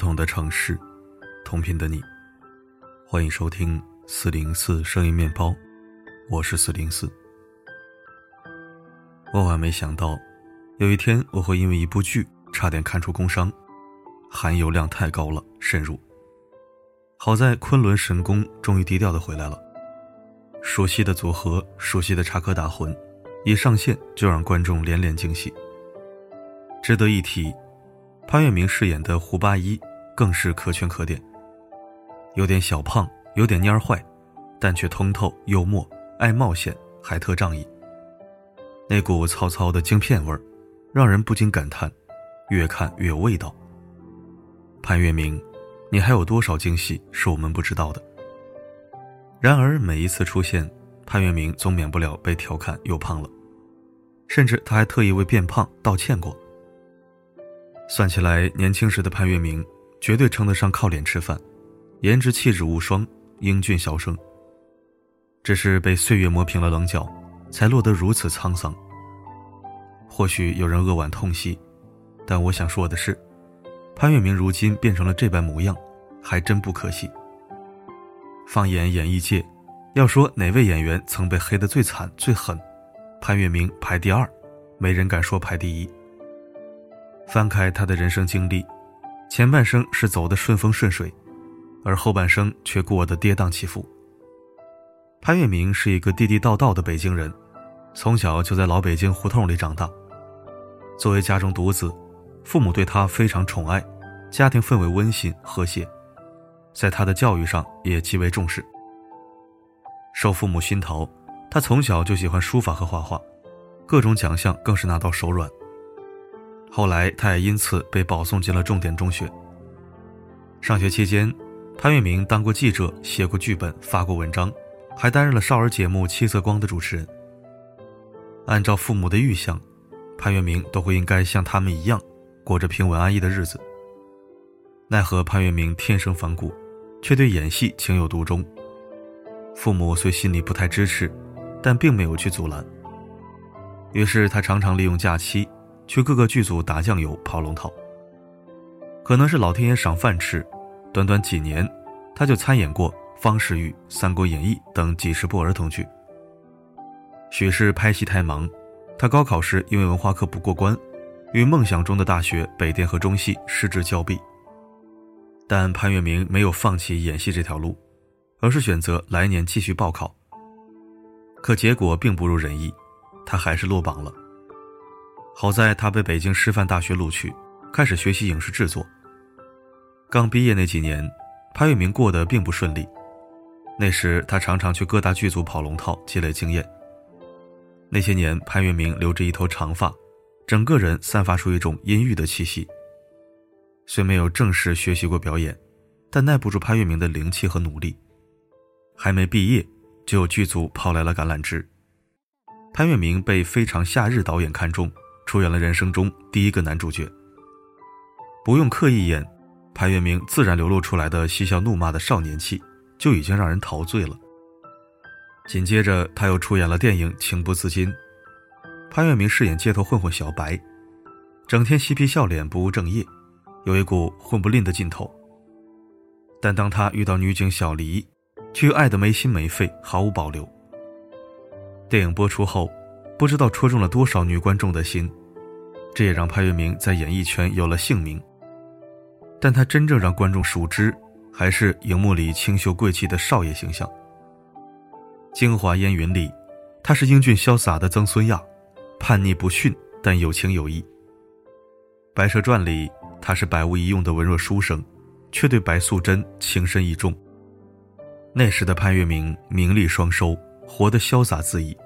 不同的城市，同频的你，欢迎收听四零四声音面包，我是四零四。万万没想到，有一天我会因为一部剧差点看出工伤，含油量太高了，渗入。好在昆仑神功终于低调的回来了，熟悉的组合，熟悉的插科打诨，一上线就让观众连连惊喜。值得一提，潘粤明饰演的胡八一更是可圈可点。有点小胖，有点蔫坏，但却通透幽默，爱冒险，还特仗义。那股糙糙的京片味儿，让人不禁感叹：越看越有味道。潘粤明，你还有多少惊喜是我们不知道的？然而每一次出现，潘粤明总免不了被调侃又胖了，甚至他还特意为变胖道歉过。算起来，年轻时的潘粤明绝对称得上靠脸吃饭，颜值气质无双，英俊小生。只是被岁月磨平了棱角，才落得如此沧桑。或许有人扼腕痛惜，但我想说的是，潘粤明如今变成了这般模样，还真不可惜。放眼演艺界，要说哪位演员曾被黑得最惨最狠，潘粤明排第二，没人敢说排第一。翻开他的人生经历，前半生是走的顺风顺水，而后半生却过得跌宕起伏。潘粤明是一个地地道道的北京人，从小就在老北京胡同里长大。作为家中独子，父母对他非常宠爱，家庭氛围温馨和谐，在他的教育上也极为重视。受父母熏陶，他从小就喜欢书法和画画，各种奖项更是拿到手软。后来，他也因此被保送进了重点中学。上学期间，潘粤明当过记者，写过剧本，发过文章，还担任了少儿节目《七色光》的主持人。按照父母的预想，潘粤明都会应该像他们一样，过着平稳安逸的日子。奈何潘粤明天生反骨，却对演戏情有独钟。父母虽心里不太支持，但并没有去阻拦。于是他常常利用假期。去各个剧组打酱油、跑龙套。可能是老天爷赏饭吃，短短几年，他就参演过《方世玉》《三国演义》等几十部儿童剧。许是拍戏太忙，他高考时因为文化课不过关，与梦想中的大学北电和中戏失之交臂。但潘粤明没有放弃演戏这条路，而是选择来年继续报考。可结果并不如人意，他还是落榜了。好在他被北京师范大学录取，开始学习影视制作。刚毕业那几年，潘粤明过得并不顺利。那时他常常去各大剧组跑龙套，积累经验。那些年，潘粤明留着一头长发，整个人散发出一种阴郁的气息。虽没有正式学习过表演，但耐不住潘粤明的灵气和努力。还没毕业，就有剧组抛来了橄榄枝。潘粤明被《非常夏日》导演看中。出演了人生中第一个男主角。不用刻意演，潘粤明自然流露出来的嬉笑怒骂的少年气，就已经让人陶醉了。紧接着，他又出演了电影《情不自禁》，潘粤明饰演街头混混小白，整天嬉皮笑脸，不务正业，有一股混不吝的劲头。但当他遇到女警小黎，却又爱得没心没肺，毫无保留。电影播出后，不知道戳中了多少女观众的心。这也让潘粤明在演艺圈有了姓名，但他真正让观众熟知，还是荧幕里清秀贵气的少爷形象。《京华烟云》里，他是英俊潇洒的曾孙亚，叛逆不驯但有情有义。《白蛇传》里，他是百无一用的文弱书生，却对白素贞情深意重。那时的潘粤明名利双收，活得潇洒恣意，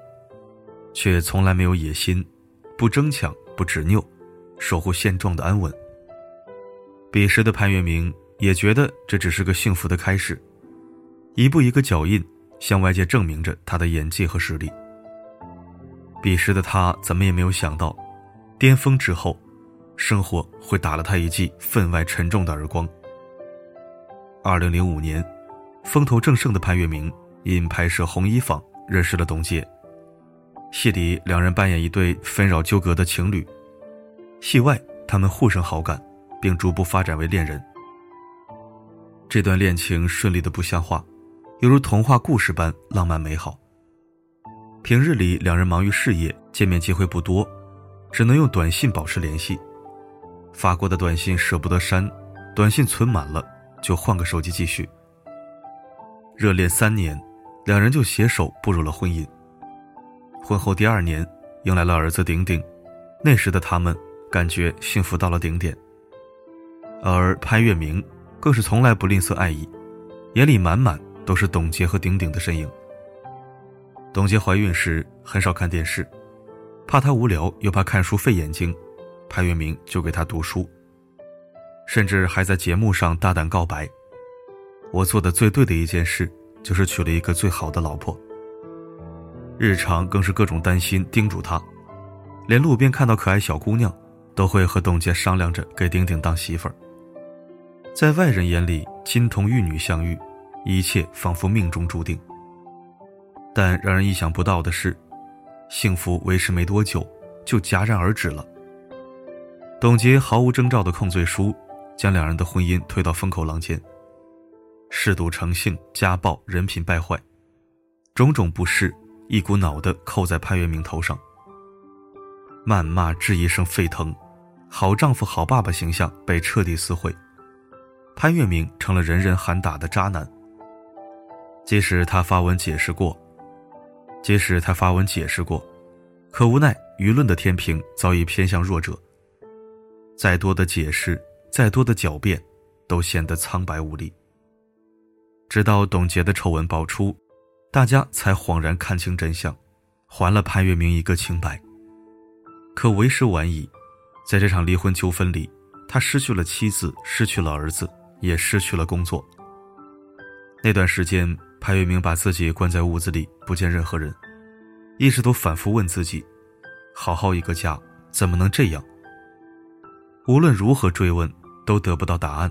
却从来没有野心，不争抢。不执拗，守护现状的安稳。彼时的潘粤明也觉得这只是个幸福的开始，一步一个脚印，向外界证明着他的演技和实力。彼时的他怎么也没有想到，巅峰之后，生活会打了他一记分外沉重的耳光。二零零五年，风头正盛的潘粤明因拍摄《红衣坊》认识了董洁。戏里两人扮演一对纷扰纠葛的情侣，戏外他们互生好感，并逐步发展为恋人，这段恋情顺利的不像话，犹如童话故事般浪漫美好。平日里两人忙于事业，见面机会不多，只能用短信保持联系。发过的短信舍不得删，短信存满了就换个手机继续。热恋三年，两人就携手步入了婚姻。婚后第二年，迎来了儿子顶顶，那时的他们感觉幸福到了顶点。而潘粤明更是从来不吝啬爱意，眼里满满都是董洁和顶顶的身影。董洁怀孕时很少看电视，怕她无聊又怕看书费眼睛，潘粤明就给她读书，甚至还在节目上大胆告白：“我做的最对的一件事，就是娶了一个最好的老婆。”日常更是各种担心叮嘱他，连路边看到可爱小姑娘，都会和董洁商量着给丁丁当媳妇儿。在外人眼里，金童玉女相遇，一切仿佛命中注定。但让人意想不到的是，幸福维持没多久，就戛然而止了。董洁毫无征兆的控罪书，将两人的婚姻推到风口浪尖。嗜赌成性、家暴、人品败坏，种种不适一股脑的扣在潘粤明头上。谩骂、质疑声沸腾，好丈夫、好爸爸形象被彻底撕毁，潘粤明成了人人喊打的渣男。即使他发文解释过。即使他发文解释过，可无奈舆论的天平早已偏向弱者。再多的解释，再多的狡辩，都显得苍白无力。直到董洁的丑闻爆出，大家才恍然看清真相，还了潘粤明一个清白。可为时晚矣，在这场离婚纠纷里，他失去了妻子，失去了儿子，也失去了工作。那段时间。潘粤明把自己关在屋子里，不见任何人，一直都反复问自己：好好一个家，怎么能这样？无论如何追问，都得不到答案，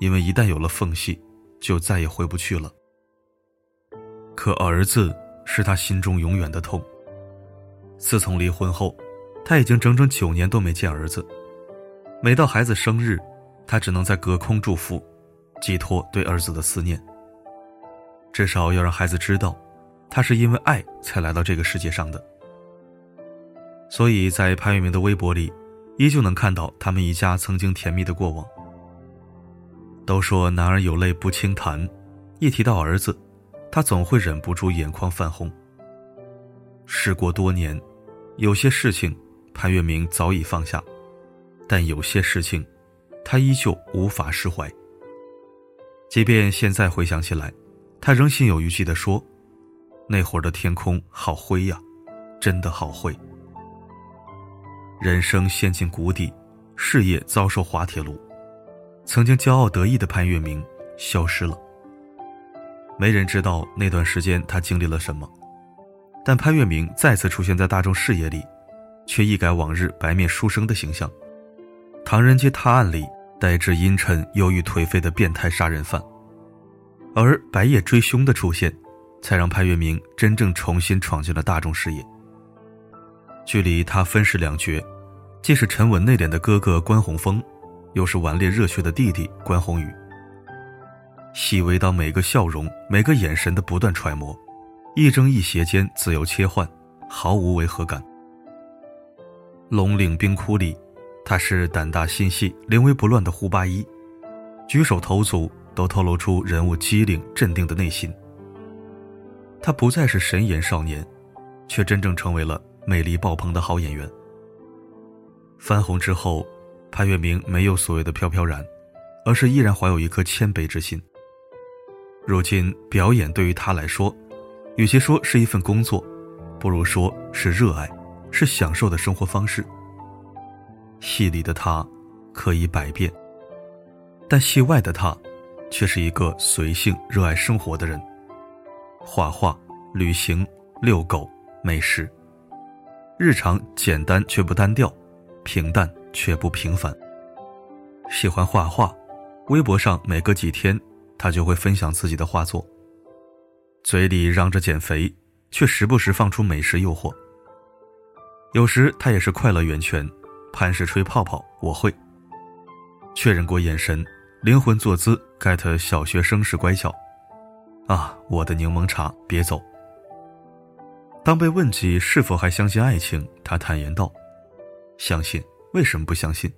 因为一旦有了缝隙，就再也回不去了。可儿子是他心中永远的痛。自从离婚后，他已经整整九年都没见儿子。每到孩子生日，他只能在隔空祝福，寄托对儿子的思念。至少要让孩子知道，他是因为爱才来到这个世界上的。所以在潘粤明的微博里，依旧能看到他们一家曾经甜蜜的过往。都说男儿有泪不轻弹，一提到儿子，他总会忍不住眼眶泛红。事过多年，有些事情潘粤明早已放下，但有些事情，他依旧无法释怀。即便现在回想起来。他仍心有余悸地说：“那会儿的天空好灰呀，真的好灰。人生陷进谷底，事业遭受滑铁卢，曾经骄傲得意的潘粤明消失了。没人知道那段时间他经历了什么，但潘粤明再次出现在大众视野里，却一改往日白面书生的形象。唐人街探案里呆滞阴沉、忧郁颓废的变态杀人犯。”而白夜追凶的出现，才让潘粤明真正重新闯进了大众视野。距离他分饰两角，既是沉稳内敛的哥哥关宏峰，又是顽劣热血的弟弟关宏宇。细微到每个笑容、每个眼神的不断揣摩，一正一邪间自由切换，毫无违和感。龙岭冰窟里，他是胆大心细、临危不乱的胡八一，举手投足。都透露出人物机灵镇定的内心。他不再是神颜少年，却真正成为了魅力爆棚的好演员。翻红之后，潘粤明没有所谓的飘飘然，而是依然怀有一颗谦卑之心。如今表演对于他来说，与其说是一份工作，不如说是热爱，是享受的生活方式。戏里的他可以百变，但戏外的他。却是一个随性、热爱生活的人。画画、旅行、遛狗、美食，日常简单却不单调，平淡却不平凡。喜欢画画，微博上每隔几天，他就会分享自己的画作。嘴里嚷着减肥，却时不时放出美食诱惑。有时他也是快乐源泉，潘氏吹泡泡，我会。确认过眼神。灵魂坐姿艾特小学生式乖巧。啊，我的柠檬茶，别走。当被问及是否还相信爱情，他坦言道：“相信，为什么不相信？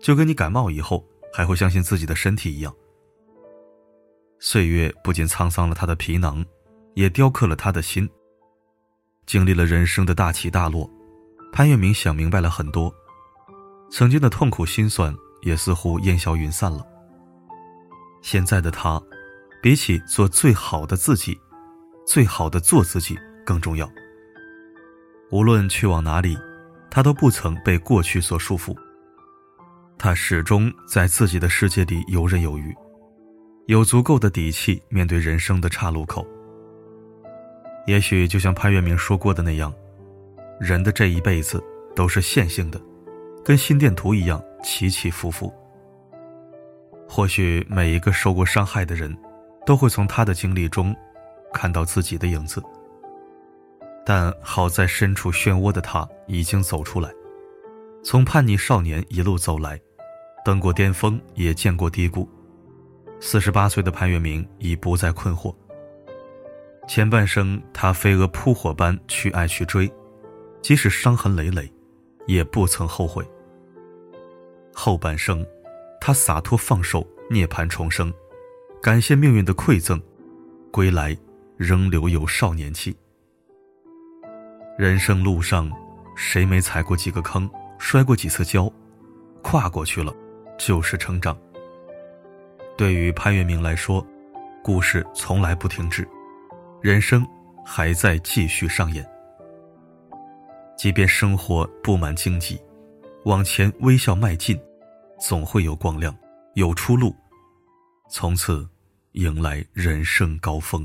就跟你感冒以后还会相信自己的身体一样。”岁月不仅沧桑了他的皮囊，也雕刻了他的心。经历了人生的大起大落，潘粤明想明白了很多，曾经的痛苦心酸也似乎烟消云散了。现在的他。比起做最好的自己，最好的做自己更重要。无论去往哪里，他都不曾被过去所束缚。他始终在自己的世界里游刃有余，有足够的底气面对人生的岔路口。也许就像潘粤明说过的那样，人的这一辈子都是线性的，跟心电图一样起起伏伏。或许每一个受过伤害的人。都会从他的经历中看到自己的影子，但好在身处漩涡的他已经走出来，从叛逆少年一路走来，登过巅峰，也见过低谷。四十八岁的潘粤明已不再困惑。前半生他飞蛾扑火般去爱去追，即使伤痕累累，也不曾后悔。后半生，他洒脱放手，涅槃重生。感谢命运的馈赠，归来仍留有少年气。人生路上，谁没踩过几个坑，摔过几次跤，跨过去了，就是成长。对于潘粤明来说，故事从来不停止，人生还在继续上演。即便生活布满荆棘，往前微笑迈进，总会有光亮，有出路。从此。迎来人生高峰。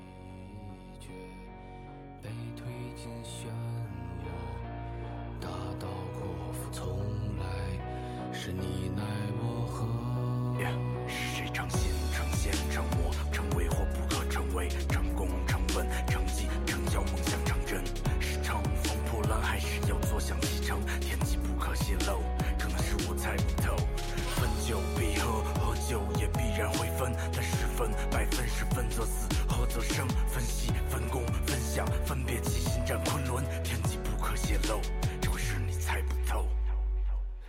则生分析分工分享分别起心战昆仑天机不可泄露只会是你猜不透。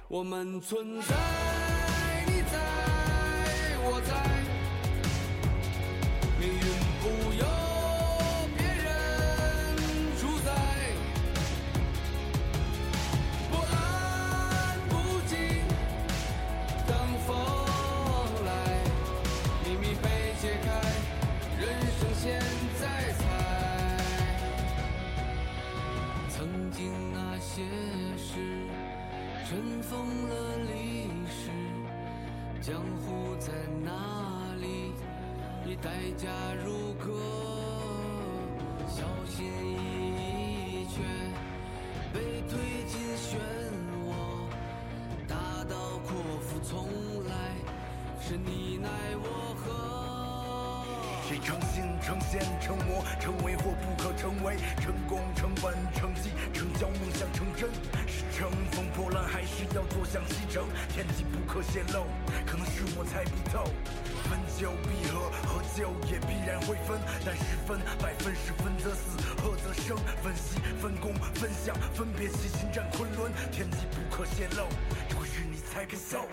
我们存在。谁成心成仙成魔，成为或不可成为，成功成本成绩成交梦想成真。是乘风破浪，还是要坐享其成？天机不可泄露，可能是我猜不透。分久必合，合久也必然会分。但十分百分，十分则死，合则生。分析分工分享，分别齐心战昆仑。天机不可泄露，这会是你猜不透。